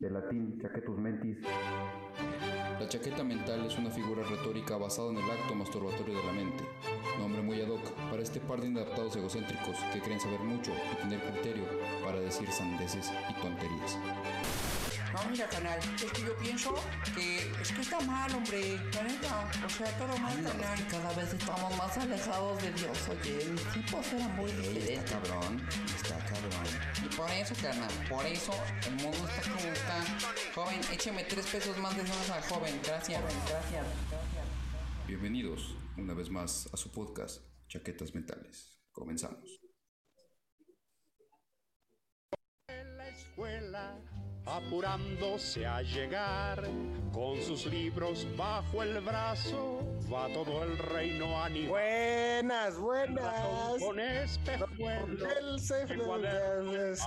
de latín chaquetus mentis. La chaqueta mental es una figura retórica basada en el acto masturbatorio de la mente. Nombre muy ad hoc para este par de inadaptados egocéntricos que creen saber mucho y tener criterio para decir sandeces y tonterías. No, mira, canal, es que yo pienso que es que está mal, hombre. La neta, o sea, todo mal, canal. Cada vez estamos más alejados de Dios, oye. Mis tipos eran muy Está cabrón, está cabrón. Y por eso, carnal, por eso el mundo está como está. Joven, écheme tres pesos más de al joven. Gracias, gracias, gracias. Bienvenidos una vez más a su podcast Chaquetas Mentales. Comenzamos. en la escuela, apurándose a llegar, con sus libros bajo el brazo, va todo el reino animal. Buenas, buenas. Con espejuelos, El en cuadernos,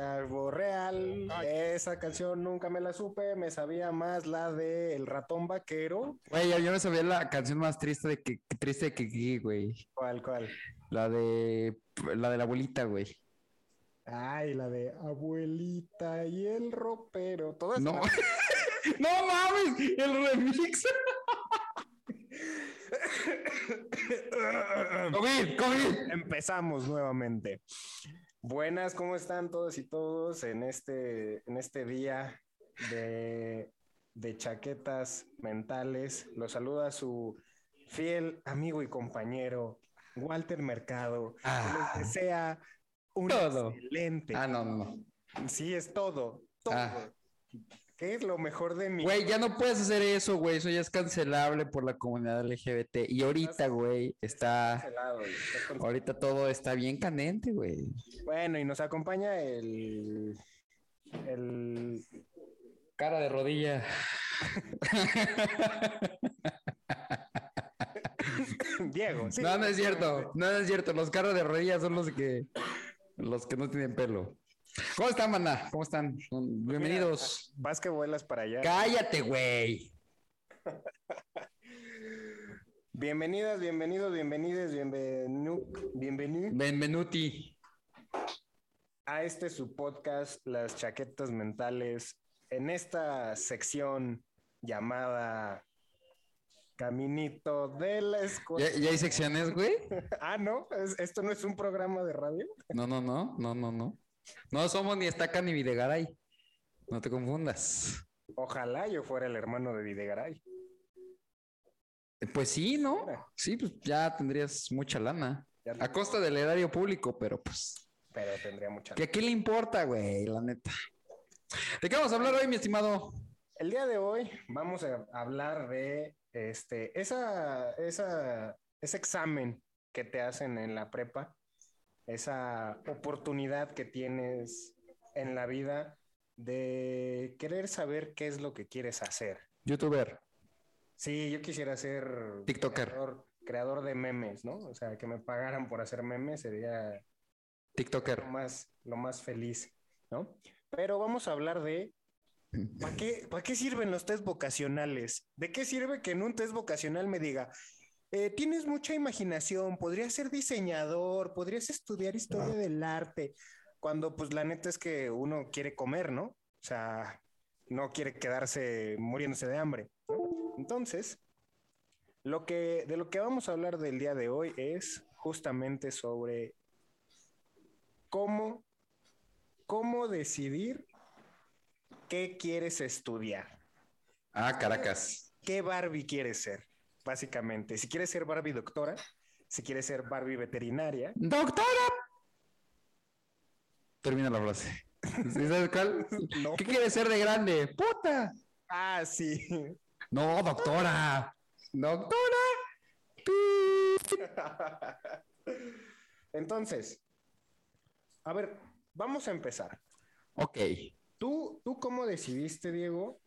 Algo real. Esa canción nunca me la supe, me sabía más la de El ratón vaquero. Güey, yo, yo me sabía la canción más triste de que triste de que, güey. ¿Cuál, cuál? La de la de la abuelita, güey. Ay, la de Abuelita y el ropero. Todas No. no mames, el remix. COVID, COVID. Empezamos nuevamente. Buenas, ¿cómo están todos y todos en este, en este día de, de chaquetas mentales? Los saluda su fiel amigo y compañero, Walter Mercado. Ah. Les desea un Todo. excelente. Ah, no, no, no. Sí, es todo, todo. Ah. ¿Qué es lo mejor de mi Güey, ya no puedes hacer eso, güey. Eso ya es cancelable por la comunidad LGBT. Y ahorita, güey, está. cancelado, güey? Ahorita todo está bien candente, güey. Bueno, y nos acompaña el, el Cara de rodilla. Diego. sí. No, no es cierto. No, no es cierto. Los carros de rodillas son los que los que no tienen pelo. ¿Cómo están, banda? ¿Cómo están? Bienvenidos. Vas que vuelas para allá. Cállate, güey. Bienvenidas, bienvenidos, bienvenides, bienvenu, bienvenido Benvenuti. a este su podcast, Las Chaquetas Mentales, en esta sección llamada Caminito de la Escuela. ¿Ya, ya hay secciones, güey? Ah, no, es- esto no es un programa de radio. No, no, no, no, no, no. No somos ni Estaca ni Videgaray. No te confundas. Ojalá yo fuera el hermano de Videgaray. Pues sí, ¿no? Sí, pues ya tendrías mucha lana. A costa del erario público, pero pues. Pero tendría mucha. ¿Que a qué le importa, güey? La neta. ¿De qué vamos a hablar hoy, mi estimado? El día de hoy vamos a hablar de este, esa, esa, ese examen que te hacen en la prepa, esa oportunidad que tienes en la vida de querer saber qué es lo que quieres hacer. Youtuber. Sí, yo quisiera ser TikToker. creador, creador de memes, ¿no? O sea, que me pagaran por hacer memes sería lo TikToker. más, lo más feliz, ¿no? Pero vamos a hablar de ¿para qué, para qué sirven los test vocacionales? ¿De qué sirve que en un test vocacional me diga, eh, tienes mucha imaginación, podrías ser diseñador, podrías estudiar historia del arte, cuando pues la neta es que uno quiere comer, ¿no? O sea, no quiere quedarse muriéndose de hambre. ¿no? Entonces, lo que, de lo que vamos a hablar del día de hoy es justamente sobre cómo, cómo decidir qué quieres estudiar, Ah, Caracas. qué Barbie quieres ser, básicamente. Si quieres ser Barbie doctora, si quieres ser Barbie veterinaria, ¡Doctora! Termina la frase. ¿Sí sabes cuál? No. ¿Qué quieres ser de grande? ¡Puta! ah, sí, No, doctora. ¡Doctora! Pi. Entonces, a ver, vamos a empezar. Ok. ¿Tú, ¿Tú cómo decidiste, Diego,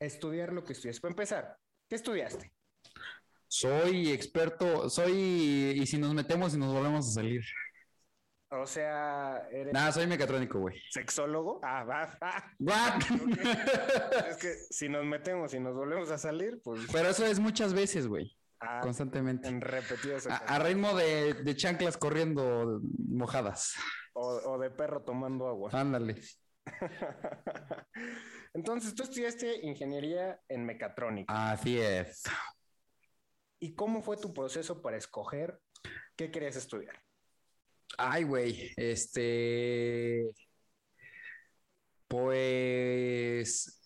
estudiar lo que estudias? Para empezar, ¿qué estudiaste? Soy experto, soy. Y si nos metemos y nos volvemos a salir. O sea, ¿eres Nada, soy mecatrónico, güey. sexólogo? Ah, va. ah. What? Es que si nos metemos y nos volvemos a salir, pues Pero eso es muchas veces, güey. ah, Constantemente. en repetidas A, a ritmo de, de chanclas corriendo mojadas. O, o de perro tomando agua. Ándale. Entonces, tú estudiaste ingeniería en mecatrónica. Así es. ¿Y cómo fue tu proceso para escoger qué querías estudiar? Ay, güey, este... Pues...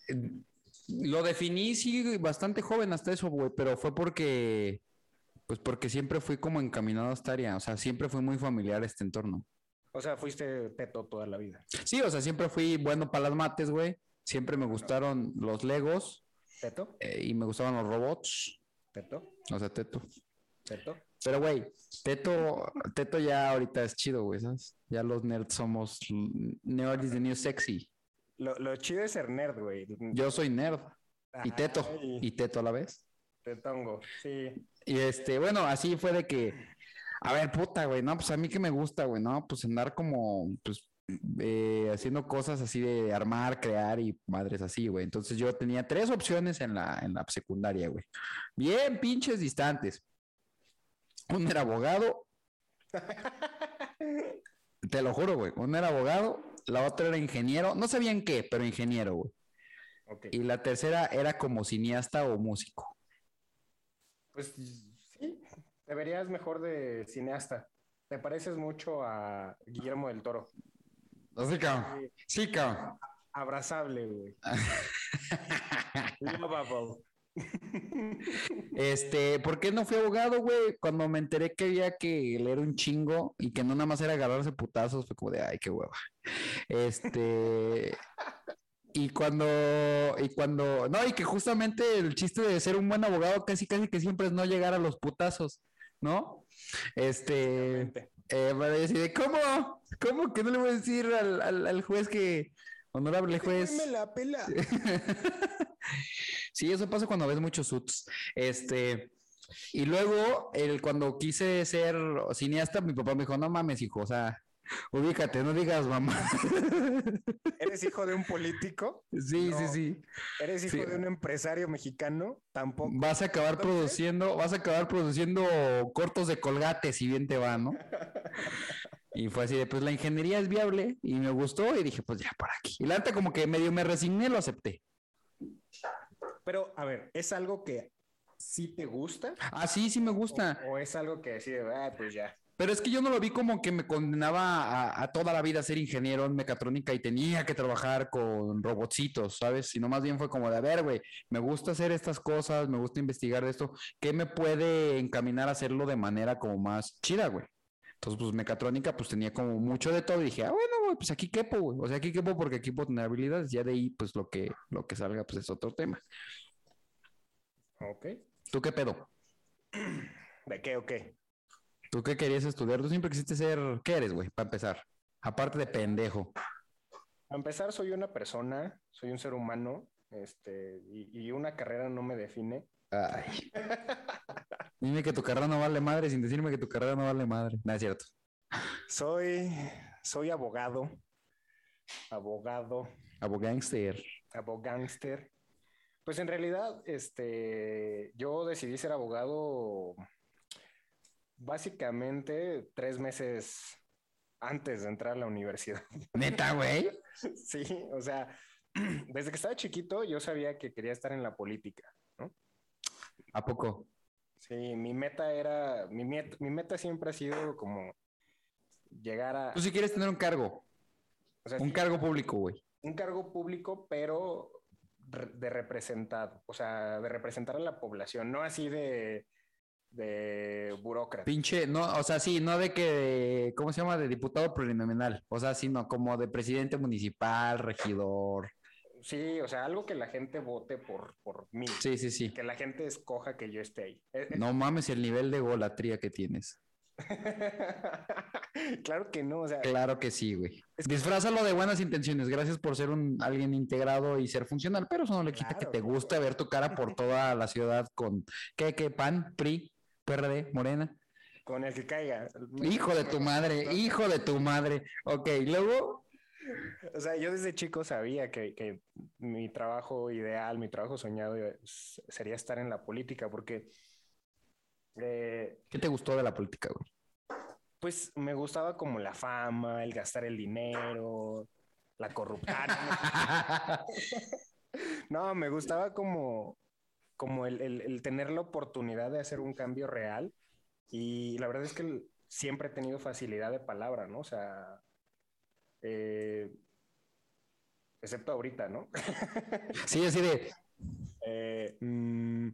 Lo definí, sí, bastante joven hasta eso, güey, pero fue porque... Pues porque siempre fui como encaminado a esta área, o sea, siempre fui muy familiar a este entorno. O sea, fuiste teto toda la vida. Sí, o sea, siempre fui bueno para las mates, güey. Siempre me gustaron los Legos ¿Teto? eh, y me gustaban los robots. ¿Teto? O sea, Teto. ¿Teto? Pero, güey, Teto, Teto ya ahorita es chido, güey, ¿sabes? Ya los nerds somos nerd is the new sexy. Lo, lo chido es ser nerd, güey. Yo soy nerd y Teto y Teto a la vez. Tetongo, sí. Y este, bueno, así fue de que, a ver, puta, güey, no, pues a mí que me gusta, güey, no, pues andar como, pues, eh, haciendo cosas así de armar, crear y madres así, güey. Entonces yo tenía tres opciones en la, en la secundaria, güey. Bien pinches distantes. Uno era abogado. Te lo juro, güey. Uno era abogado, la otra era ingeniero. No sabían qué, pero ingeniero, güey. Y la tercera era como cineasta o músico. Pues te verías mejor de cineasta. Te pareces mucho a Guillermo del Toro. Sí, cabrón. Sí, cabrón. Abrazable, güey. Lovable. Este, ¿por qué no fui abogado, güey? Cuando me enteré que había que leer un chingo y que no nada más era agarrarse putazos, fue como de, ay, qué hueva. Este, y cuando, y cuando, no, y que justamente el chiste de ser un buen abogado casi, casi que siempre es no llegar a los putazos, ¿no? Este, eh, para decir, de, ¿cómo? ¿Cómo que no le voy a decir al, al- al juez que, honorable juez? Me la pela. Sí, eso pasa cuando ves muchos suits. Este, y luego, el, cuando quise ser cineasta, mi papá me dijo, no mames, hijo, o sea, ubícate, no digas mamá. ¿Eres hijo de un político? sí, No. sí, sí. ¿Eres hijo Sí. de un empresario mexicano? Tampoco. Vas a acabar produciendo, vas a acabar produciendo cortos de colgate si bien te va, ¿no? Y fue así de, pues la ingeniería es viable y me gustó y dije, pues ya, por aquí. Y la neta como que medio me resigné, lo acepté. Pero, a ver, ¿es algo que sí te gusta? Ah, sí, sí me gusta. ¿O, o es algo que decide, ah, pues ya? Pero es que yo no lo vi como que me condenaba a, a toda la vida a ser ingeniero en mecatrónica y tenía que trabajar con robotcitos, ¿sabes? Sino más bien fue como de, a ver, güey, me gusta hacer estas cosas, me gusta investigar de esto, ¿qué me puede encaminar a hacerlo de manera como más chida, güey? Entonces, pues mecatrónica, pues tenía como mucho de todo y dije, ah, bueno, güey, pues aquí quepo, güey. O sea, aquí quepo porque aquí puedo tener habilidades, ya de ahí, pues lo que, lo que salga, pues es otro tema. Ok. ¿Tú qué pedo? ¿De qué o qué? ¿Tú qué querías estudiar? Tú siempre quisiste ser, ¿qué eres, güey? Para empezar. Aparte de pendejo. A empezar, soy una persona, soy un ser humano, este, y, y una carrera no me define. Ay. Dime que tu carrera no vale madre sin decirme que tu carrera no vale madre. No es cierto. Soy, soy abogado, abogado, Abogánster. abogánster. Pues en realidad, este, yo decidí ser abogado básicamente tres meses antes de entrar a la universidad. Neta, güey. Sí, o sea, desde que estaba chiquito yo sabía que quería estar en la política, ¿no? ¿A poco? Sí, mi meta era, mi, met- mi meta siempre ha sido como llegar a, Tú si quieres tener un cargo, o sea, un sí, cargo público, güey. un cargo público, pero de representado, o sea, de representar a la población, no así de, de burócrata. Pinche, no, o sea, sí, no de que, ¿cómo se llama? De diputado plurinominal. O sea, sino como de presidente municipal, regidor. Sí, o sea, algo que la gente vote por, por mí, Sí, sí, sí. que la gente escoja que yo esté ahí. Eh, eh, No mames el nivel de golatría que tienes. claro que no, o sea, Claro que sí, güey. Es que- Disfrázalo de buenas intenciones. Gracias por ser un alguien integrado y ser funcional, pero eso no le quita que te guste ver tu cara por toda la ciudad con ¿qué, qué, PAN, PRI, PRD, Morena? con el que caiga. Hijo de tu madre, hijo de tu madre. Ok, luego, O sea, yo desde chico sabía que, que mi trabajo ideal, mi trabajo soñado eh, sería estar en la política, porque eh, ¿qué te gustó de la política, güey? pues me gustaba como la fama, el gastar el dinero, la corrupción. no, me gustaba como, como el, el- el tener la oportunidad de hacer un cambio real. Y la verdad es que siempre he tenido facilidad de palabra, ¿no? O sea, eh, excepto ahorita, ¿no? Sí, así de, Eh, mm,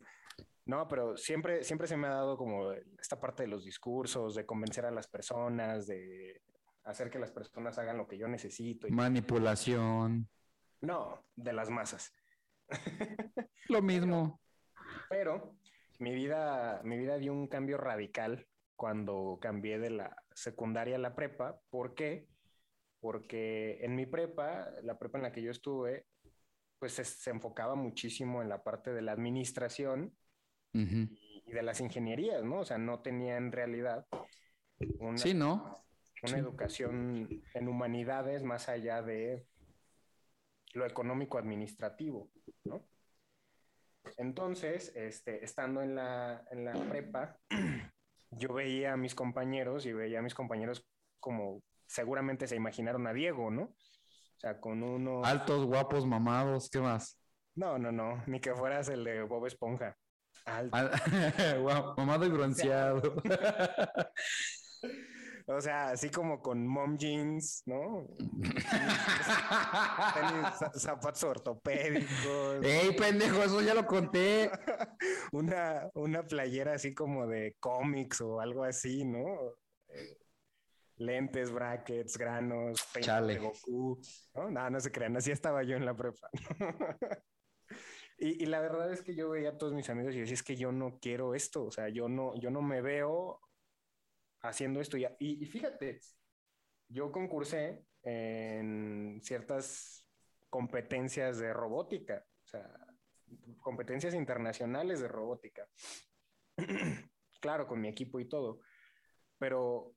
no, pero siempre, siempre se me ha dado como esta parte de los discursos, de convencer a las personas, de hacer que las personas hagan lo que yo necesito. y- manipulación, No, de las masas. lo mismo. Pero mi vida, mi vida dio un cambio radical cuando cambié de la secundaria a la prepa. ¿Por qué? Porque en mi prepa, la prepa en la que yo estuve, pues se, se enfocaba muchísimo en la parte de la administración y, y de las ingenierías, ¿no? O sea, no tenía en realidad una, Sí, ¿no? una sí. educación en humanidades más allá de lo económico administrativo, ¿no? Entonces, este, estando en la, en la prepa, yo veía a mis compañeros y veía a mis compañeros como seguramente se imaginaron a Diego, ¿no? O sea, con uno... Altos, guapos, mamados, ¿qué más? No, no, no, ni que fueras el de Bob Esponja. Alto. Al- mamado y bronceado. O sea, así como con mom jeans, ¿no? Tenis, zapatos ortopédicos, ¡Ey, pendejo! Eso ya lo conté. una, una playera así como de cómics o algo así, ¿no? Eh, lentes, brackets, granos, Chale. de Goku, ¿no? No, no se crean, así estaba yo en la prepa. y, y la verdad es que yo veía a todos mis amigos y decía, es que yo no quiero esto, o sea, yo no, yo no me veo haciendo esto. Y, y, fíjate, yo concursé en ciertas competencias de robótica, o sea, competencias internacionales de robótica. claro, con mi equipo y todo. Pero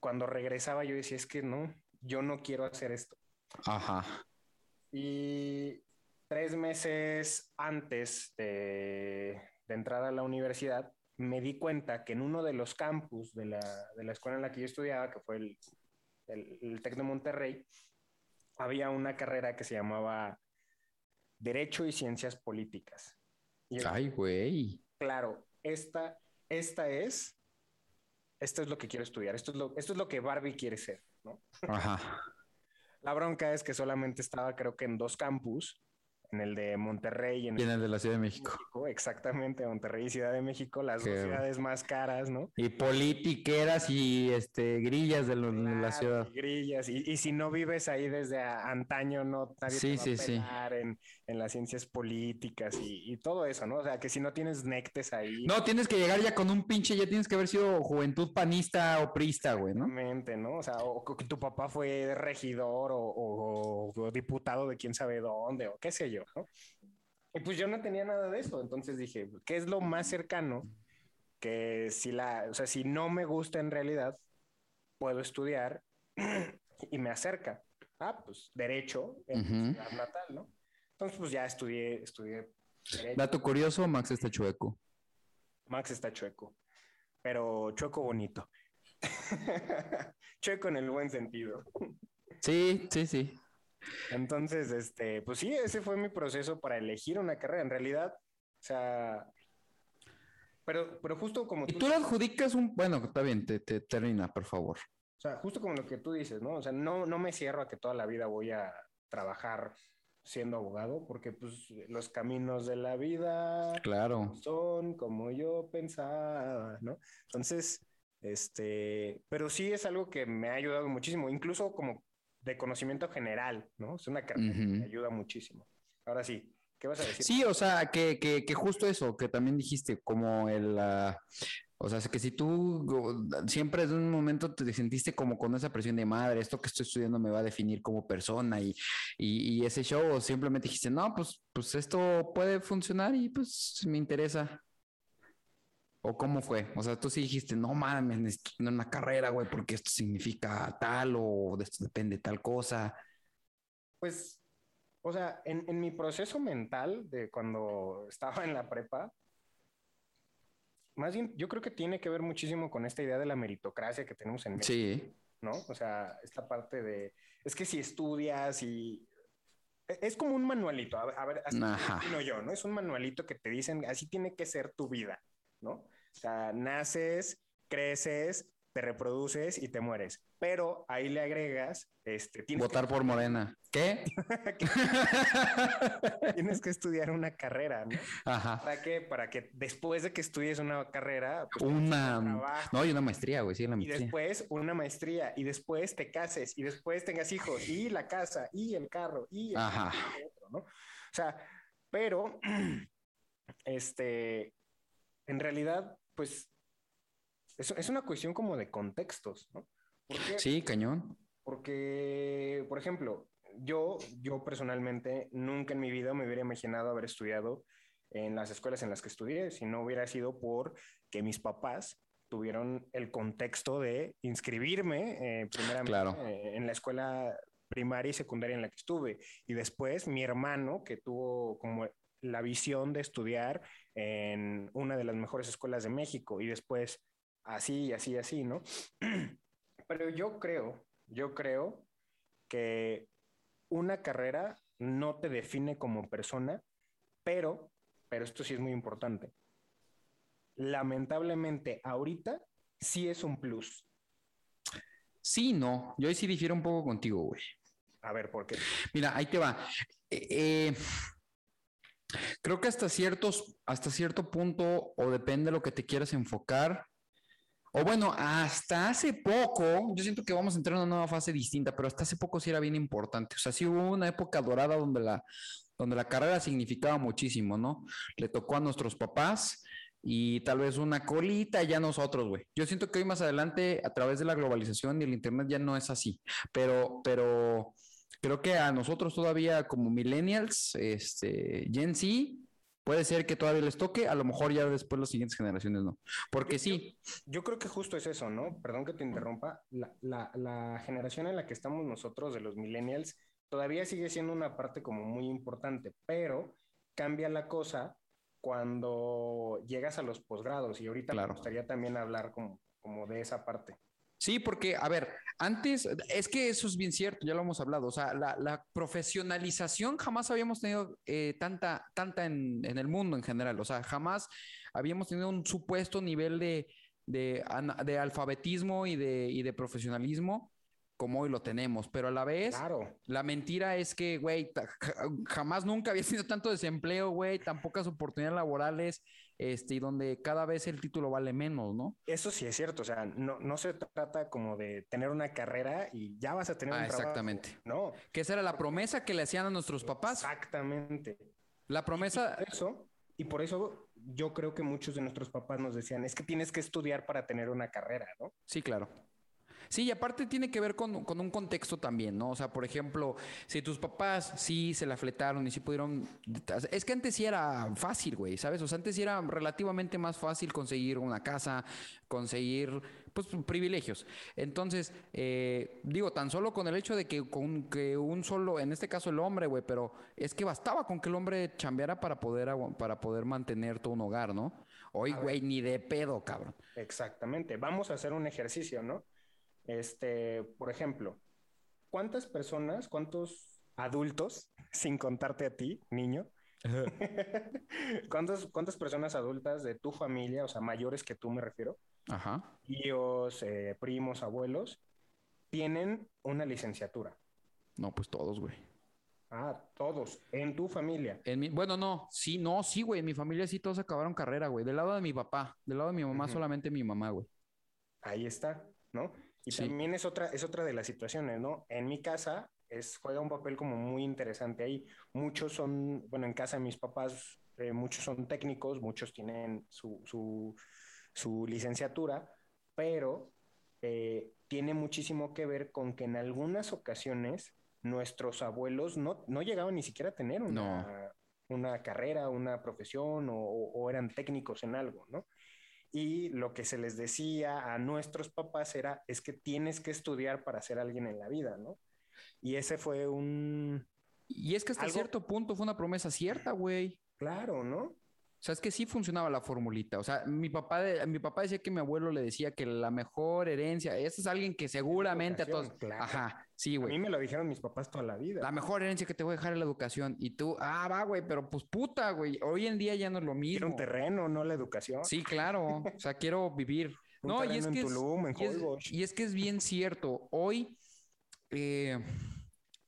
cuando regresaba yo decía, es que no, yo no quiero hacer esto. Ajá. Y tres meses antes de, de entrar a la universidad, me di cuenta que en uno de los campus de la, de la escuela en la que yo estudiaba, que fue el, el, el TEC de Monterrey, había una carrera que se llamaba Derecho y Ciencias Políticas. Y Ay, güey. claro, esta, esta es, esto es lo que quiero estudiar, esto es lo, esto es lo que Barbie quiere ser, ¿no? Ajá. La bronca es que solamente estaba, creo que en dos campus, en el de Monterrey y en Y el en el de la Ciudad de México. México, exactamente, Monterrey y Ciudad de México, las dos ciudades más caras, ¿no? Y politiqueras y este grillas de, lo- de la ciudad. y Grillas, y, y si no vives ahí desde a- antaño, no nadie Sí, te va sí, a sí. en, en las ciencias políticas y, y todo eso, ¿no? O sea, que si no tienes nectes ahí, No, tienes que llegar ya con un pinche, ya tienes que haber sido juventud panista o prista, güey, ¿no? Exactamente, ¿no? O sea, o que tu papá fue regidor o, o- o diputado de quién sabe dónde, o qué sé yo, ¿no? Y pues yo no tenía nada de eso, entonces dije, ¿qué es lo más cercano que si la, o sea, si no me gusta en realidad, puedo estudiar y me acerca? Ah, pues derecho en mi Ujú. ciudad natal, ¿no? Entonces, pues ya estudié, estudié derecho. Dato curioso, Max está chueco. Max está chueco, pero chueco bonito. chueco en el buen sentido. Sí, sí, sí. Entonces, este, pues sí, ese fue mi proceso para elegir una carrera. En realidad, o sea, pero, pero justo como Y tú, tú le adjudicas un... Bueno, está bien, te, te termina, por favor. o sea, justo como lo que tú dices, ¿no? O sea, no, no me cierro a que toda la vida voy a trabajar siendo abogado, porque pues los caminos de la vida Claro. son como yo pensaba, ¿no? Entonces, este, pero sí es algo que me ha ayudado muchísimo, incluso como de conocimiento general, ¿no? Es una carrera que me Ujú. ayuda muchísimo. Ahora sí, ¿qué vas a decir? Sí, o sea, que, que, que justo eso, que también dijiste, como el, ah, o sea, que si tú siempre de un momento te sentiste como con esa presión de madre, esto que estoy estudiando me va a definir como persona y, y, y ese show, o simplemente dijiste, no, pues, pues esto puede funcionar y pues me interesa. ¿O cómo fue? O sea, tú sí dijiste, no mames, necesito tener una carrera, güey, porque esto significa tal o de esto depende tal cosa. Pues, o sea, en, en mi proceso mental de cuando estaba en la prepa, más bien, yo creo que tiene que ver muchísimo con esta idea de la meritocracia que tenemos en México. Sí, ¿no? O sea, esta parte de, es que si estudias y... e- Es como un manualito, a ver, así yo, ¿no? Es un manualito que te dicen, así tiene que ser tu vida, ¿no? O sea, naces, creces, te reproduces y te mueres. Pero ahí le agregas, este, tienes Votar por Morena. ¿Qué? tienes que estudiar una carrera, ¿no? Ajá. ¿Para qué? Para que después de que estudies una carrera, pues, Una. trabajo. No, hay una maestría, güey. Sí, la y maestría. después una maestría, y después te cases, y después tengas hijos, y la casa, y el carro, y el Ajá. y otro, ¿no? O sea, pero, este, en realidad, pues, es, es una cuestión como de contextos, ¿no? Porque, Sí, cañón. porque, por ejemplo, yo, yo personalmente nunca en mi vida me hubiera imaginado haber estudiado en las escuelas en las que estudié, si no hubiera sido por que mis papás tuvieron el contexto de inscribirme eh, primeramente Claro. eh, en la escuela primaria y secundaria en la que estuve. Y después mi hermano, que tuvo como la visión de estudiar en una de las mejores escuelas de México. Y después así, así, así, ¿no? Pero yo creo, yo creo que una carrera no te define como persona, pero, pero esto sí es muy importante. Lamentablemente, ahorita sí es un plus. Sí, no. Yo ahí sí difiero un poco contigo, güey. A ver, ¿por qué? Mira, ahí te va. Eh, eh, creo que hasta ciertos, hasta cierto punto, o depende de lo que te quieras enfocar. O bueno, hasta hace poco, yo siento que vamos a entrar en una nueva fase distinta, pero hasta hace poco sí era bien importante. O sea, sí hubo una época dorada donde la, donde la carrera significaba muchísimo, ¿no? Le tocó a nuestros papás y tal vez una colita ya nosotros, güey. Yo siento que hoy más adelante, a través de la globalización y el internet, ya no es así. Pero, pero creo que a nosotros todavía como millennials, este, Gen Z, puede ser que todavía les toque, a lo mejor ya después las siguientes generaciones no. Porque sí, Yo creo que justo es eso, ¿no? Perdón que te interrumpa. La, la- la generación en la que estamos nosotros, de los millennials, todavía sigue siendo una parte como muy importante, pero cambia la cosa cuando llegas a los posgrados y ahorita Claro. me gustaría también hablar como, como de esa parte. Sí, porque, a ver, antes, es que eso es bien cierto, ya lo hemos hablado, o sea, la, la profesionalización jamás habíamos tenido eh, tanta, tanta en, en el mundo en general, o sea, jamás habíamos tenido un supuesto nivel de, de, de alfabetismo y de, y de profesionalismo como hoy lo tenemos, pero a la vez... Claro, La mentira es que, güey, jamás nunca había sido tanto desempleo, güey, tan pocas oportunidades laborales, este, y donde cada vez el título vale menos, ¿no? eso sí es cierto, o sea, no, no se trata como de tener una carrera y ya vas a tener Ah, un trabajo. exactamente. No, Que esa era la promesa que le hacían a nuestros papás. exactamente. La promesa, eso, y por eso yo creo que muchos de nuestros papás nos decían, es que tienes que estudiar para tener una carrera, ¿no? sí, claro. Sí, y aparte tiene que ver con, con un contexto también, ¿no? O sea, por ejemplo, si tus papás sí se la fletaron y sí pudieron... Es que antes sí era fácil, güey, ¿sabes? O sea, antes sí era relativamente más fácil conseguir una casa, conseguir, pues, privilegios. Entonces, eh, digo, tan solo con el hecho de que con que un solo, en este caso el hombre, güey, pero es que bastaba con que el hombre chambeara para poder, para poder mantener todo un hogar, ¿no? Hoy, güey, ni de pedo, cabrón. Exactamente. Vamos a hacer un ejercicio, ¿no? Este, por ejemplo, ¿cuántas personas, cuántos adultos, sin contarte a ti, niño, ¿cuántas, cuántas personas adultas de tu familia, o sea, mayores que tú me refiero, Ajá. tíos, eh, primos, abuelos, tienen una licenciatura? No, pues todos, güey. Ah, todos, en tu familia. En mi, bueno, no, sí, no, sí, güey. En mi familia sí todos acabaron carrera, güey. Del lado de mi papá, del lado de mi mamá, solamente mi mamá, güey. Ahí está, ¿no? Y Sí. también es otra, es otra de las situaciones, ¿no? En mi casa es, juega un papel como muy interesante ahí. Muchos son, bueno, en casa de mis papás, eh, muchos son técnicos, muchos tienen su, su, su licenciatura, pero eh, tiene muchísimo que ver con que en algunas ocasiones nuestros abuelos no, no llegaban ni siquiera a tener una, una carrera, una profesión o, o eran técnicos en algo, ¿no? Y lo que se les decía a nuestros papás era, es que tienes que estudiar para ser alguien en la vida, ¿no? Y ese fue un, Y es que hasta Algo- cierto punto fue una promesa cierta, güey. claro, ¿no? O sea, es que sí funcionaba la formulita. O sea, mi papá, de- mi papá decía que mi abuelo le decía que la mejor herencia, ese es alguien que seguramente a todos. claro. Ajá, sí, A mí güey. me lo dijeron mis papás toda la vida. La mejor herencia que te voy a dejar es la educación. Y tú, ah, va, güey, pero pues puta, güey. Hoy en día ya no es lo Quiero mismo. un terreno, no la educación. Sí, claro. O sea, quiero vivir. Un No, y es en que es, Tulum, en y es- y es que es bien cierto. Hoy, eh,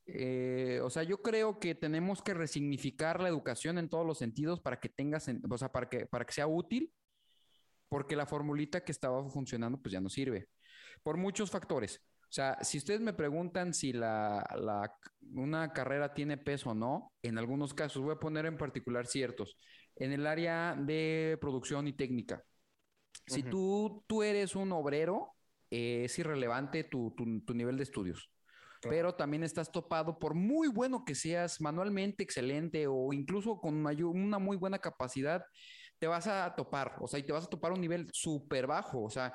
eh, o sea, yo creo que tenemos que resignificar la educación en todos los sentidos para que tengas, en- o sea, para que, para que sea útil, porque la formulita que estaba funcionando, pues ya no sirve. Por muchos factores. O sea, si ustedes me preguntan si la, la- una carrera tiene peso o no, en algunos casos, voy a poner en particular ciertos. En el área de producción y técnica. Si tú, tú eres un obrero, eh, es irrelevante tu, tu- tu nivel de estudios. Claro. Pero también estás topado por muy bueno que seas, manualmente excelente o incluso con una muy buena capacidad, te vas a topar, o sea, y te vas a topar a un nivel súper bajo, o sea,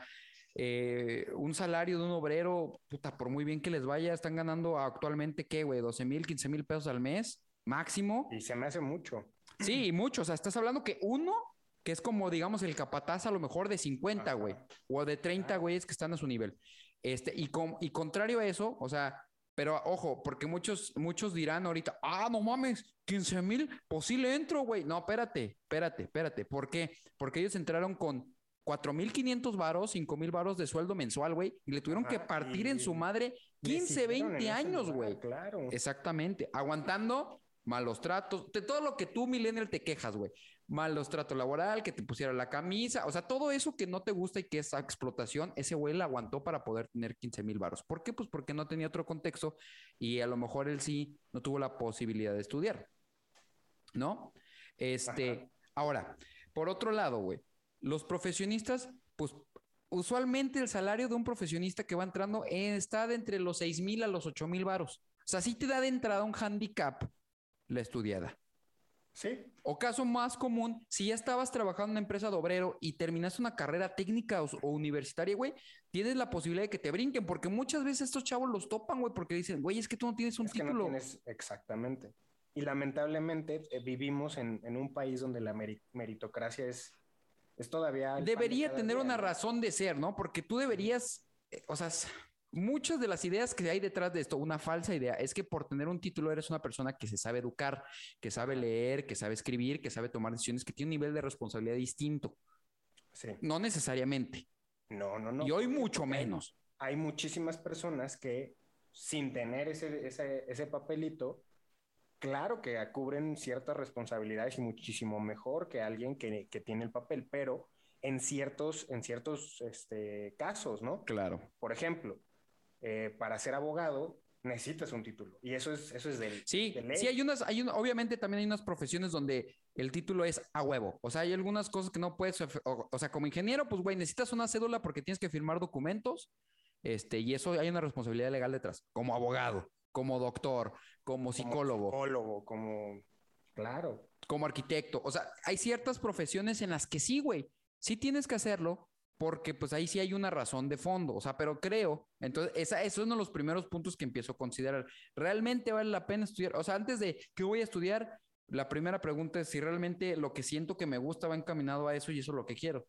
eh, un salario de un obrero, puta, por muy bien que les vaya, están ganando actualmente, ¿qué, güey? 12 mil, 15 mil pesos al mes, máximo. Y se me hace mucho. Sí, mucho. O sea, estás hablando que uno, que es como, digamos, el capataz a lo mejor de 50, Ajá. güey, o de 30 güeyes que están a su nivel. Este, y, con, y contrario a eso, o sea, pero ojo, porque muchos, muchos dirán ahorita, ah, no mames, 15 mil, pues sí le entro, güey. No, espérate, espérate, espérate. ¿Por qué? Porque ellos entraron con 4.500 varos, 5.000 varos de sueldo mensual, güey, y le tuvieron que partir en su madre 15, Decidieron en 20 ese años, güey. Claro. Exactamente, aguantando malos tratos, de todo lo que tú, millennial, te quejas, güey. Malos trato laboral, que te pusiera la camisa, o sea, todo eso que no te gusta y que es explotación, ese güey la aguantó para poder tener 15 mil baros. ¿Por qué? Pues porque no tenía otro contexto y a lo mejor él sí no tuvo la posibilidad de estudiar, ¿no? Este, Ajá. ahora, por otro lado, güey, los profesionistas, pues usualmente el salario de un profesionista que va entrando eh, está de entre los 6 mil a los 8 mil varos. O sea, sí te da de entrada un handicap la estudiada. Sí. O caso más común, si ya estabas trabajando en una empresa de obrero y terminaste una carrera técnica o, o universitaria, güey, tienes la posibilidad de que te brinquen, porque muchas veces estos chavos los topan, güey, porque dicen, güey, es que tú no tienes un Es que no título. tienes exactamente. Y lamentablemente eh, vivimos en, en un país donde la meri- meritocracia es, es todavía... Debería tener día, una ¿no? razón de ser, ¿no? Porque tú deberías, eh, o sea, muchas de las ideas que hay detrás de esto, una falsa idea, es que por tener un título eres una persona que se sabe educar, que sabe leer, que sabe escribir, que sabe tomar decisiones, que tiene un nivel de responsabilidad distinto. Sí. No necesariamente. No, no, no. y hoy porque mucho hay- menos. Hay muchísimas personas que sin tener ese, ese, ese papelito, claro que cubren ciertas responsabilidades y muchísimo mejor que alguien que, que tiene el papel, pero en ciertos, en ciertos este, casos, ¿no? Claro. Por ejemplo, eh, para ser abogado necesitas un título y eso es, eso es del, Sí, de ley. sí, hay unas, hay un- obviamente también hay unas profesiones donde el título es a huevo. O sea, hay algunas cosas que no puedes, o, o sea, como ingeniero, pues, güey, necesitas una cédula porque tienes que firmar documentos, este, y eso hay una responsabilidad legal detrás. Como abogado, como doctor, como Como psicólogo, psicólogo, como... Claro. como arquitecto. O sea, hay ciertas profesiones en las que sí, güey, sí tienes que hacerlo porque pues ahí sí hay una razón de fondo. O sea, pero creo, entonces, esa, eso es uno de los primeros puntos que empiezo a considerar. ¿Realmente vale la pena estudiar? O sea, antes de que voy a estudiar, la primera pregunta es si realmente lo que siento que me gusta va encaminado a eso y eso es lo que quiero.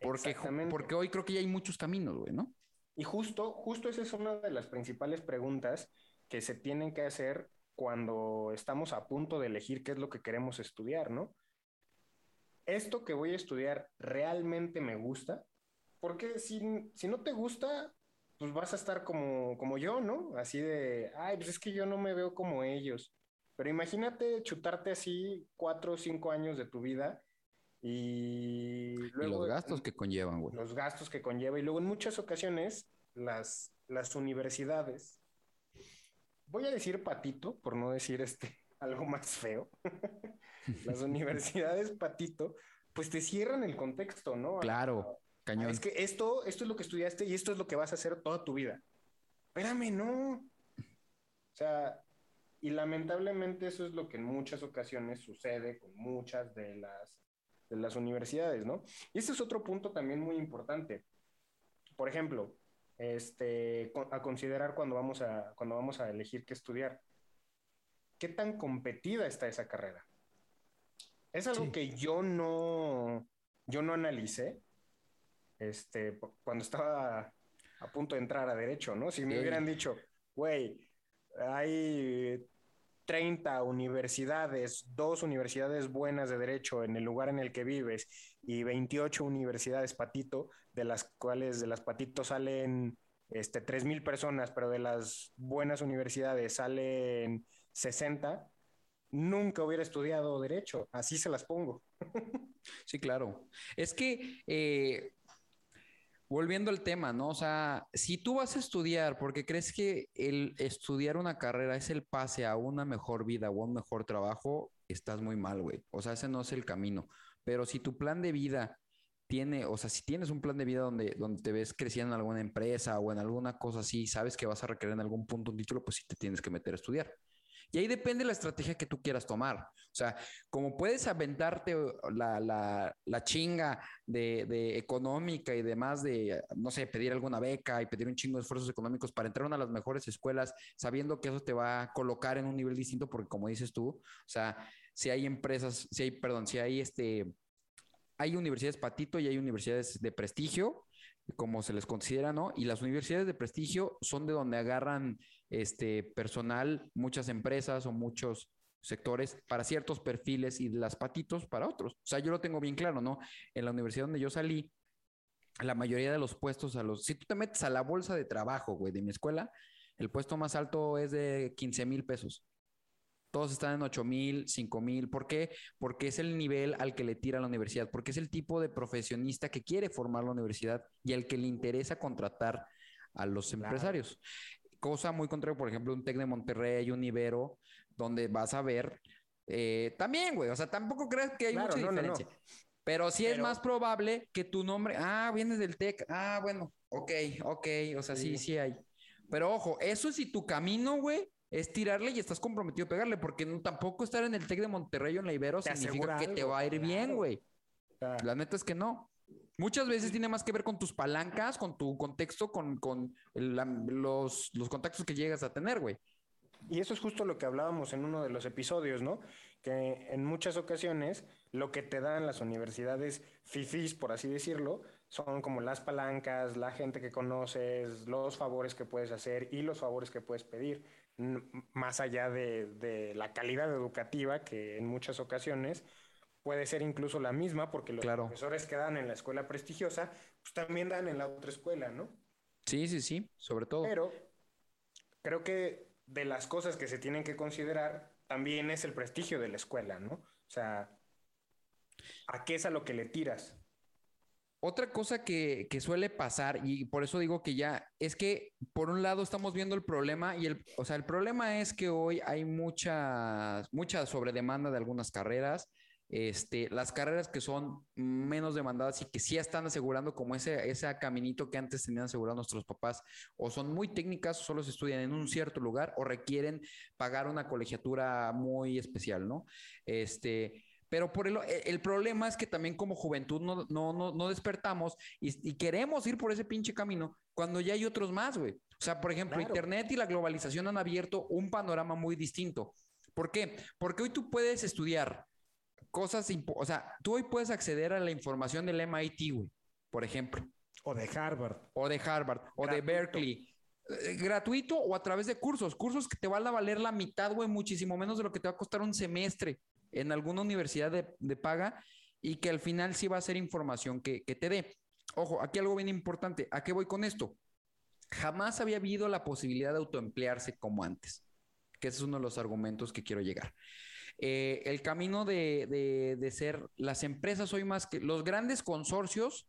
Porque, porque hoy creo que ya hay muchos caminos, güey, ¿no? Y justo, justo esa es una de las principales preguntas que se tienen que hacer cuando estamos a punto de elegir qué es lo que queremos estudiar, ¿no? ¿Esto que voy a estudiar realmente me gusta? Porque si, si no te gusta, pues vas a estar como, como yo, ¿no? Así de, ay, pues es que yo no me veo como ellos. Pero imagínate chutarte así cuatro o cinco años de tu vida y y luego los gastos que conllevan, güey. los gastos que conlleva y luego en muchas ocasiones las, las universidades, voy a decir patito, por no decir este algo más feo, las universidades patito, pues te cierran el contexto, ¿no? Claro, Ah, cañón. Es que esto, esto es lo que estudiaste y esto es lo que vas a hacer toda tu vida. Espérame, no. O sea, y lamentablemente eso es lo que en muchas ocasiones sucede con muchas de las, de las universidades, ¿no? Y este es otro punto también muy importante. Por ejemplo, este, a considerar cuando vamos a, cuando vamos a elegir qué estudiar. ¿Qué tan competida está esa carrera? Es algo Sí. que yo no, yo no analicé este, cu- cuando estaba a punto de entrar a derecho, ¿no? Si me hubieran dicho, güey, hay 30 universidades, dos universidades buenas de derecho en el lugar en el que vives y 28 universidades patito, de las cuales de las patitos salen este, 3 mil personas, pero de las buenas universidades salen 60, nunca hubiera estudiado derecho, así se las pongo. Sí, claro. Es que, eh, volviendo al tema, ¿no? O sea, si tú vas a estudiar porque crees que el estudiar una carrera es el pase a una mejor vida o a un mejor trabajo, estás muy mal, güey. O sea, ese no es el camino. Pero si tu plan de vida tiene, o sea, si tienes un plan de vida donde, donde te ves creciendo en alguna empresa o en alguna cosa así, sabes que vas a requerir en algún punto un título, pues sí te tienes que meter a estudiar. Y ahí depende la estrategia que tú quieras tomar. O sea, como puedes aventarte la, la, la chinga de, económica y demás de, no sé, pedir alguna beca y pedir un chingo de esfuerzos económicos para entrar a una de las mejores escuelas, sabiendo que eso te va a colocar en un nivel distinto, porque como dices tú, o sea, si hay empresas, si hay, perdón, si hay este, hay universidades patito y hay universidades de prestigio, como se les considera, ¿no? Y las universidades de prestigio son de donde agarran este personal, muchas empresas o muchos sectores para ciertos perfiles y las patitos para otros. O sea, yo lo tengo bien claro, ¿no? En la universidad donde yo salí, la mayoría de los puestos a los, si tú te metes a la bolsa de trabajo, güey, de mi escuela, el puesto más alto es de 15 mil pesos. Todos están en 8 mil, 5 mil. ¿Por qué? Porque es el nivel al que le tira la universidad, porque es el tipo de profesionista que quiere formar la universidad y al que le interesa contratar a los Claro. empresarios. Cosa muy contraria, por ejemplo, un TEC de Monterrey, un Ibero, donde vas a ver eh, también, güey. O sea, tampoco crees que hay Claro, mucha no, no, no. diferencia. Pero sí es más probable que tu nombre, ah, vienes del TEC, ah, bueno, ok, ok, o sea, sí, Sí. sí hay. Pero ojo, eso si tu camino, güey, es tirarle y estás comprometido a pegarle, porque no, tampoco estar en el TEC de Monterrey o en la Ibero Te significa que te va a ir bien, güey. Sea, La neta es que no. Muchas veces tiene más que ver con tus palancas, con tu contexto, con, con el- la- los, los contactos que llegas a tener, güey. Y eso es justo lo que hablábamos en uno de los episodios, ¿no? Que en muchas ocasiones lo que te dan las universidades fifís, por así decirlo, son como las palancas, la gente que conoces, los favores que puedes hacer y los favores que puedes pedir, más allá de, de la calidad educativa que en muchas ocasiones puede ser incluso la misma, porque los Claro. profesores que dan en la escuela prestigiosa, pues también dan en la otra escuela, ¿no? Sí, sí, sí, sobre todo. Pero creo que de las cosas que se tienen que considerar también es el prestigio de la escuela, ¿no? O sea, ¿a qué es a lo que le tiras? Otra cosa que, que suele pasar, y por eso digo que ya, es que por un lado estamos viendo el problema, y el, o sea, el problema es que hoy hay mucha, mucha sobredemanda de algunas carreras. Este, las carreras que son menos demandadas y que sí están asegurando como ese, ese caminito que antes tenían asegurado nuestros papás, o son muy técnicas, o solo se estudian en un cierto lugar, o requieren pagar una colegiatura muy especial, ¿no? Este, pero por el, el problema es que también como juventud no, no, no, no despertamos y, y queremos ir por ese pinche camino cuando ya hay otros más, güey. O sea, por ejemplo, Claro. Internet y la globalización han abierto un panorama muy distinto. ¿Por qué? Porque hoy tú puedes estudiar cosas, o sea, tú hoy puedes acceder a la información del MIT, güey, por ejemplo, O de Harvard. o de Harvard, o de Gratuito. Berkeley. eh, gratuito o a través de cursos, cursos que te van a valer la mitad, güey, muchísimo menos de lo que te va a costar un semestre en alguna universidad de, de paga y que al final sí va a ser información que, que te dé. Ojo, aquí algo bien importante. ¿A qué voy con esto? Jamás había habido la posibilidad de autoemplearse como antes, que ese es uno de los argumentos que quiero llegar. Eh, el camino de, de, de ser las empresas hoy más que los grandes consorcios,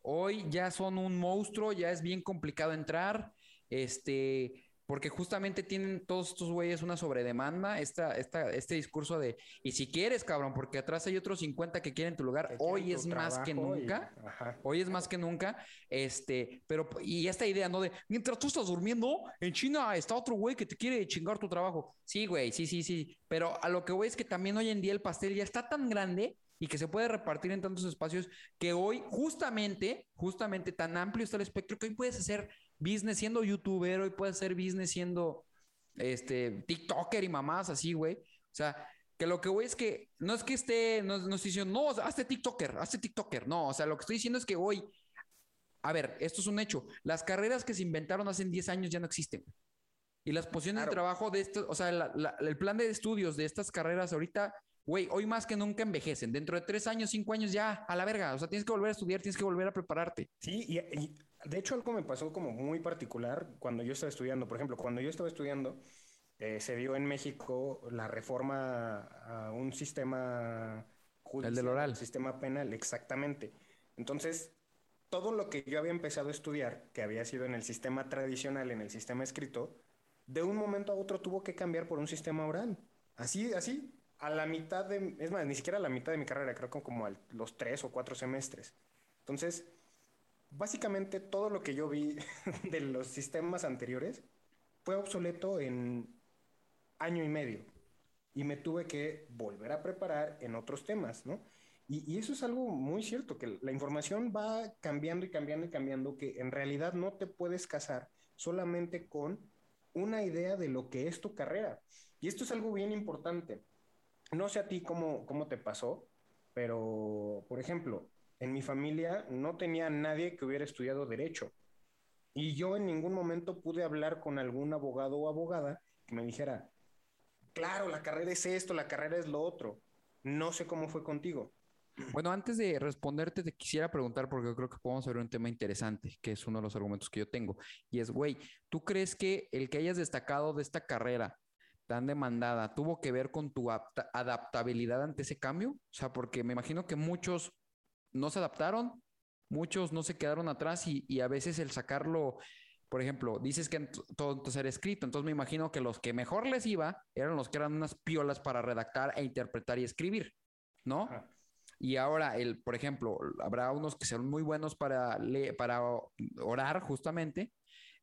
hoy ya son un monstruo, ya es bien complicado entrar, este, porque justamente tienen todos estos güeyes una sobredemanda, esta, esta, este discurso de, y si quieres, cabrón, porque atrás hay otros 50 que quieren tu lugar, que hoy es más que y- nunca. Hoy es más que nunca, este, pero, y esta idea, ¿no? De, mientras tú estás durmiendo, en China está otro güey que te quiere chingar tu trabajo. Sí, güey, sí, sí, sí, pero a lo que voy es que también hoy en día el pastel ya está tan grande y que se puede repartir en tantos espacios que hoy justamente, justamente tan amplio está el espectro que hoy puedes hacer business siendo youtuber, hoy puedes hacer business siendo, este, TikToker y mamás así, güey. O sea, Que lo que voy es que no es que esté, no, no estoy diciendo, no, hazte TikToker, hazte TikToker. No, o sea, lo que estoy diciendo es que hoy, a ver, esto es un hecho. Las carreras que se inventaron hace 10 años ya no existen. Y las posiciones de Claro. trabajo de estos, o sea, la- la- el plan de estudios de estas carreras ahorita, güey, hoy más que nunca envejecen. Dentro de tres años, cinco años, ya, a la verga. O sea, tienes que volver a estudiar, tienes que volver a prepararte. Sí, y, y de hecho algo me pasó como muy particular cuando yo estaba estudiando. Por ejemplo, cuando yo estaba estudiando, eh, se dio en México la reforma a un sistema judicial, oral. un sistema penal, exactamente. Entonces, todo lo que yo había empezado a estudiar, que había sido en el sistema tradicional, en el sistema escrito, de un momento a otro tuvo que cambiar por un sistema oral. Así, así, a la mitad de, es más, ni siquiera a la mitad de mi carrera, creo que como a los tres o cuatro semestres. Entonces, básicamente todo lo que yo vi de los sistemas anteriores fue obsoleto en año y medio. Y me tuve que volver a preparar en otros temas, ¿no? Y, eso es algo muy cierto, que la información va cambiando y cambiando y cambiando, que en realidad no te puedes casar solamente con una idea de lo que es tu carrera. Y esto es algo bien importante. No sé a ti cómo, cómo te pasó, pero, por ejemplo, en mi familia no tenía nadie que hubiera estudiado derecho. Y yo en ningún momento pude hablar con algún abogado o abogada que me dijera, claro, la carrera es esto, la carrera es lo otro. No sé cómo fue contigo. Bueno, antes de responderte, te quisiera preguntar, porque creo que podemos ver un tema interesante, que es uno de los argumentos que yo tengo. Y es, güey, ¿tú crees que el que hayas destacado de esta carrera tan demandada tuvo que ver con tu apta- adaptabilidad ante ese cambio? O sea, porque me imagino que muchos no se adaptaron, muchos no se quedaron atrás y, y a veces el sacarlo, por ejemplo, dices que todo entonces era escrito, entonces me imagino que los que mejor les iba eran los que eran unas piolas para redactar e interpretar y escribir, ¿no? Ajá. Y ahora, el, por ejemplo, habrá unos que serán muy buenos para, le- para orar, justamente,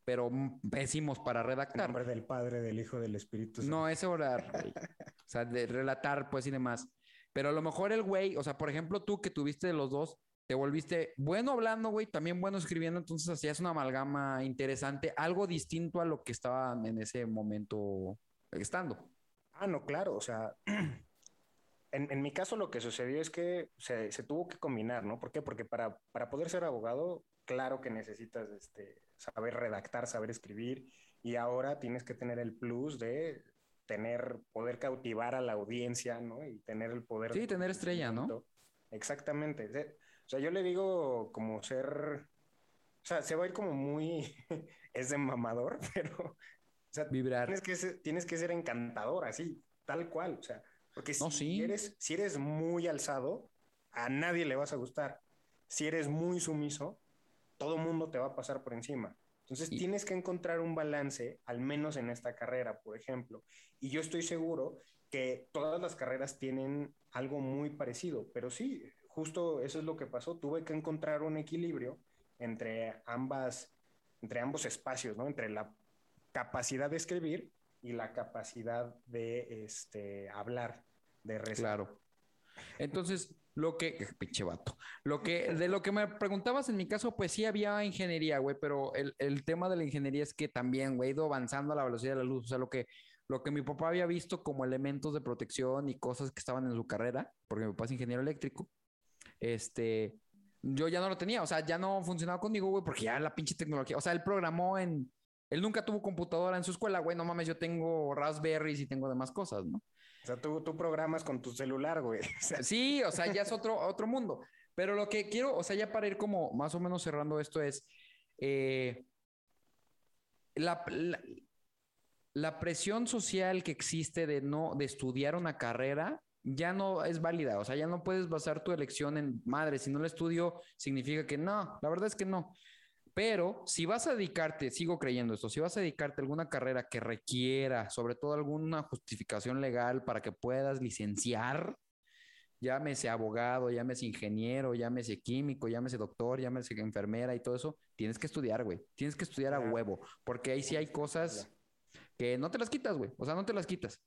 pero pésimos para En redactar. nombre del Padre, del Hijo, del Espíritu Santo. No, es orar. O sea, de relatar, pues, y demás. Pero a lo mejor el güey, o sea, por ejemplo, tú que tuviste de los dos, te volviste bueno hablando, güey, también bueno escribiendo, entonces hacías una amalgama interesante, algo distinto a lo que estaban en ese momento estando. Ah, no, claro, o sea, en, en mi caso lo que sucedió es que se, se tuvo que combinar, ¿no? ¿Por qué? Porque para, para poder ser abogado, claro que necesitas este, saber redactar, saber escribir, y ahora tienes que tener el plus de tener, poder cautivar a la audiencia, ¿no? Y tener el poder. Sí, tener estrella, ¿no? Exactamente. O sea, yo le digo como ser, o sea, se va a ir como muy, es de mamador, pero, o sea, Vibrar. Tienes que ser, tienes que ser encantador, así, tal cual. O sea, porque si sí. eres, si eres muy alzado, a nadie le vas a gustar. Si eres muy sumiso, todo mundo te va a pasar por encima. Entonces Y- tienes que encontrar un balance, al menos en esta carrera, por ejemplo. Y yo estoy seguro que todas las carreras tienen algo muy parecido, pero sí, justo eso es lo que pasó. Tuve que encontrar un equilibrio entre ambas, entre ambos espacios, ¿no? Entre la capacidad de escribir y la capacidad de este, hablar, de rezar. Claro. Entonces, lo que, pinche vato, lo que, de lo que me preguntabas en mi caso, pues sí había ingeniería, güey, pero el, el tema de la ingeniería es que también, güey, he ido avanzando a la velocidad de la luz, o sea, lo que, lo que mi papá había visto como elementos de protección y cosas que estaban en su carrera, porque mi papá es ingeniero eléctrico, este, yo ya no lo tenía, o sea, ya no funcionaba conmigo, güey, porque ya la pinche tecnología, o sea, él programó en, él nunca tuvo computadora en su escuela, güey, no mames, yo tengo Raspberries y tengo demás cosas, ¿no? O sea, tú, tú programas con tu celular, güey. O sea, Sí, o sea, ya es otro, otro mundo. Pero lo que quiero, o sea, ya para ir como más o menos cerrando esto es eh, la, la, la presión social que existe de no, de estudiar una carrera ya no es válida. O sea, ya no puedes basar tu elección en madre. Si no la estudio, significa que no. La verdad es que no. Pero si vas a dedicarte, sigo creyendo esto, si vas a dedicarte a alguna carrera que requiera, sobre todo alguna justificación legal para que puedas licenciar, llámese abogado, llámese ingeniero, llámese químico, llámese doctor, llámese enfermera y todo eso, tienes que estudiar, güey. Tienes que estudiar a huevo, porque ahí sí hay cosas que no te las quitas, güey. O sea, no te las quitas.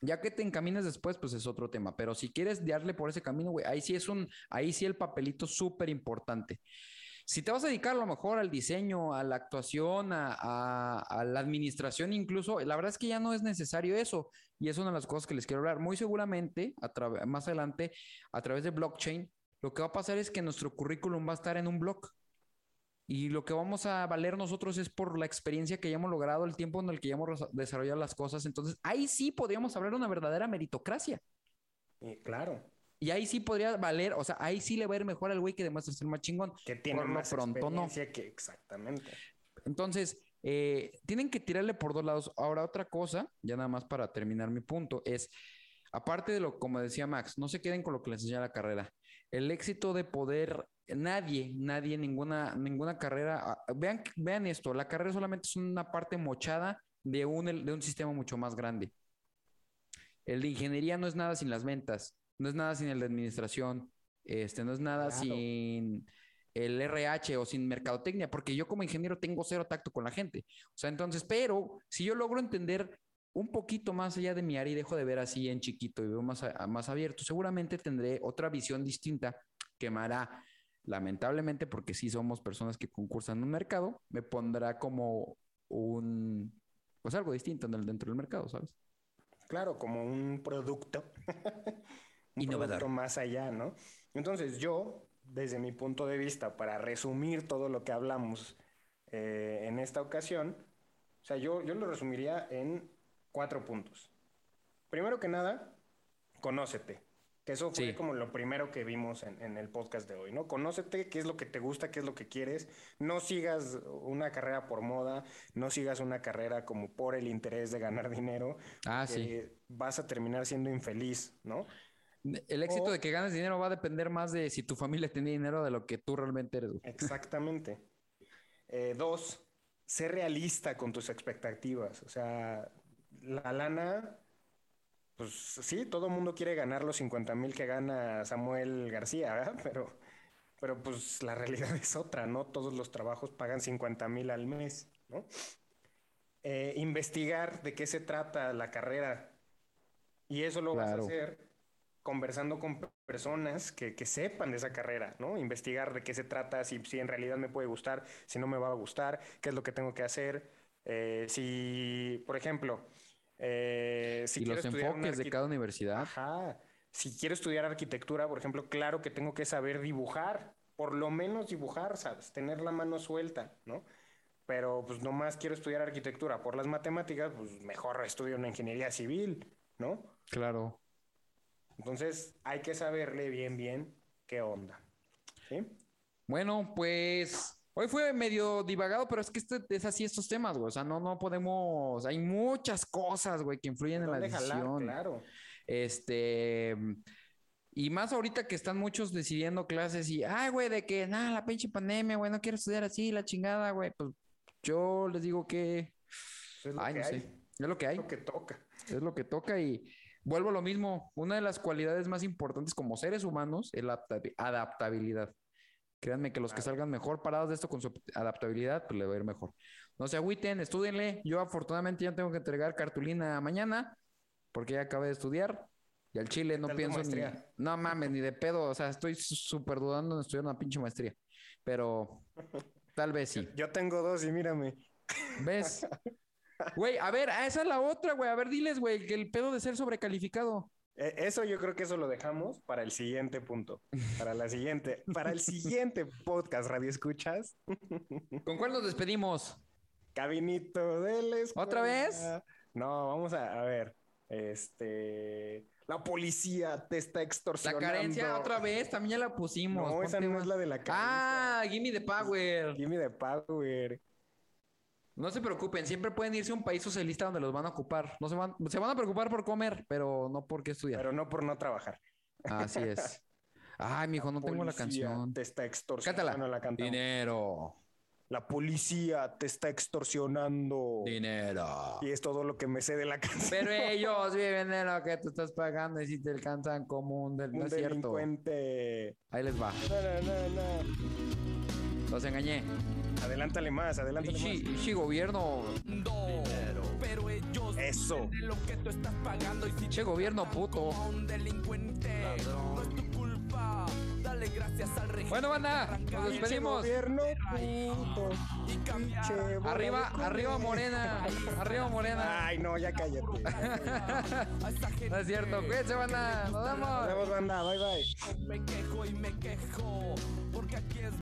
Ya que te encamines después, pues es otro tema. Pero si quieres darle por ese camino, güey, ahí sí es un, ahí sí el papelito súper importante. Si te vas a dedicar a lo mejor al diseño, a la actuación, a, a- a la administración incluso, la verdad es que ya no es necesario eso. Y es una de las cosas que les quiero hablar. Muy seguramente, a más adelante, a través de blockchain, lo que va a pasar es que nuestro currículum va a estar en un blog. Y lo que vamos a valer nosotros es por la experiencia que hayamos logrado, el tiempo en el que hayamos resa- desarrollado las cosas. Entonces, ahí sí podríamos hablar de una verdadera meritocracia. Y claro, Y ahí sí podría valer, o sea, ahí sí le va a ir mejor al güey que demuestra ser más chingón. que tiene Por lo más pronto, no. que exactamente. Entonces, eh, tienen que tirarle por dos lados. Ahora, otra cosa, ya nada más para terminar mi punto, es, aparte de lo, como decía Max, no se queden con lo que les enseña la carrera. El éxito de poder, nadie, nadie, ninguna, ninguna carrera, ah, vean, vean esto, la carrera solamente es una parte mochada de un, de un sistema mucho más grande. El de ingeniería no es nada sin las ventas, no es nada sin el de administración, este, no es nada Claro. sin el RH o sin mercadotecnia, porque yo como ingeniero tengo cero tacto con la gente. O sea, entonces, pero si yo logro entender un poquito más allá de mi área y dejo de ver así en chiquito y veo más, a- más abierto, seguramente tendré otra visión distinta que me hará, lamentablemente, porque sí somos personas que concursan en un mercado, me pondrá como un, pues algo distinto dentro del mercado, ¿sabes? Claro, como un producto. un Innovador. producto más allá, ¿no? Entonces yo, desde mi punto de vista, para resumir todo lo que hablamos eh, en esta ocasión, o sea, yo, yo lo resumiría en cuatro puntos. Primero que nada, conócete. Que eso fue Sí. como lo primero que vimos en, en el podcast de hoy, ¿no? Conócete qué es lo que te gusta, qué es lo que quieres. No sigas una carrera por moda, no sigas una carrera como por el interés de ganar dinero. Ah, sí. Vas a terminar siendo infeliz, ¿no? El éxito O- de que ganes dinero va a depender más de si tu familia tiene dinero de lo que tú realmente eres. Exactamente. Eh, dos, sé realista con tus expectativas. O sea, la lana, pues sí, todo el mundo quiere ganar los 50 mil que gana Samuel García, ¿verdad? Pero, pero pues la realidad es otra, ¿no? Todos los trabajos pagan 50 mil al mes, ¿no? Eh, investigar de qué se trata la carrera. Y eso lo vas a hacer conversando con pe- personas que, que sepan de esa carrera, ¿no? Investigar de qué se trata, si, si en realidad me puede gustar, si no me va a gustar, qué es lo que tengo que hacer. Eh, si, por ejemplo, eh, si y quiero los estudiar enfoques de cada universidad. Ajá. Si quiero estudiar arquitectura, por ejemplo, claro que tengo que saber dibujar, por lo menos dibujar, ¿sabes? Tener la mano suelta, ¿no? Pero pues nomás quiero estudiar arquitectura por las matemáticas, pues mejor estudio una ingeniería civil, ¿no? Claro. Entonces hay que saberle bien, bien qué onda. ¿Sí? Bueno, pues hoy fue medio divagado, pero es que este, es así estos temas, güey. O sea, no, no podemos. Hay muchas cosas, güey, que influyen en la ¿Dónde jalar? decisión. Claro. Este. Y más ahorita que están muchos decidiendo clases y, ay, güey, de que, nada, la pinche pandemia, güey, no quiero estudiar así, la chingada, güey. Pues yo les digo que, es lo ay, que no hay, sé, es lo que es hay, lo que toca. es lo que toca y vuelvo a lo mismo. Una de las cualidades más importantes como seres humanos es la adaptabi- adaptabilidad. Créanme que los que salgan mejor parados de esto con su adaptabilidad, pues le va a ir mejor. No se agüiten, estudienle. Yo afortunadamente ya tengo que entregar cartulina mañana porque ya acabé de estudiar. Y al chile no pienso ni... No mames, ni de pedo. O sea, estoy sú- súper dudando en estudiar una pinche maestría. Pero tal vez sí. Yo tengo dos y mírame. ¿Ves? Güey, a ver, ah, esa es la otra, güey. A ver, diles, güey, que el pedo de ser sobrecalificado. Eh, Eso yo creo que eso lo dejamos para el siguiente punto, para la siguiente, para el siguiente podcast, Radio Escuchas. ¿Con cuál nos despedimos? Cabinito de la ¿Otra vez? No, vamos a, a ver. Este, la policía te está La extorsionando. carencia otra vez, también ya la pusimos. No, esa no es la de la Ah, carencia. gimme the power. Gimme the power. No se preocupen, siempre pueden irse a un país socialista donde los van a ocupar. No se van, se van a preocupar por comer, pero no por qué estudiar. Pero no por no trabajar. Así es. Ay, mijo, no tengo la canción. Te está extorsionando. Cántala. La cantamos. Dinero. La policía te está extorsionando. Dinero. Y es todo lo que me sé de la canción. Pero ellos viven de lo que tú estás pagando y si te alcanzan como un del... No Un cierto. delincuente. Ahí les va. No, no, no, no. Los engañé. Adelántale más, adelántale Ishi, más. Ishi gobierno. Pero ellos Eso. lo que tú estás pagando y si Che gobierno puto. un delincuente no es tu culpa. Dale gracias al régimen. Bueno, banda, nos despedimos. gobierno puto. Pinche bola Arriba, arriba. Morena. Arriba Morena. Ay, no, ya cállate. No es cierto. Cuídense, banda. Nos Nos vemos. vemos, banda. Bye, bye. me quejo y me quejo. Porque aquí es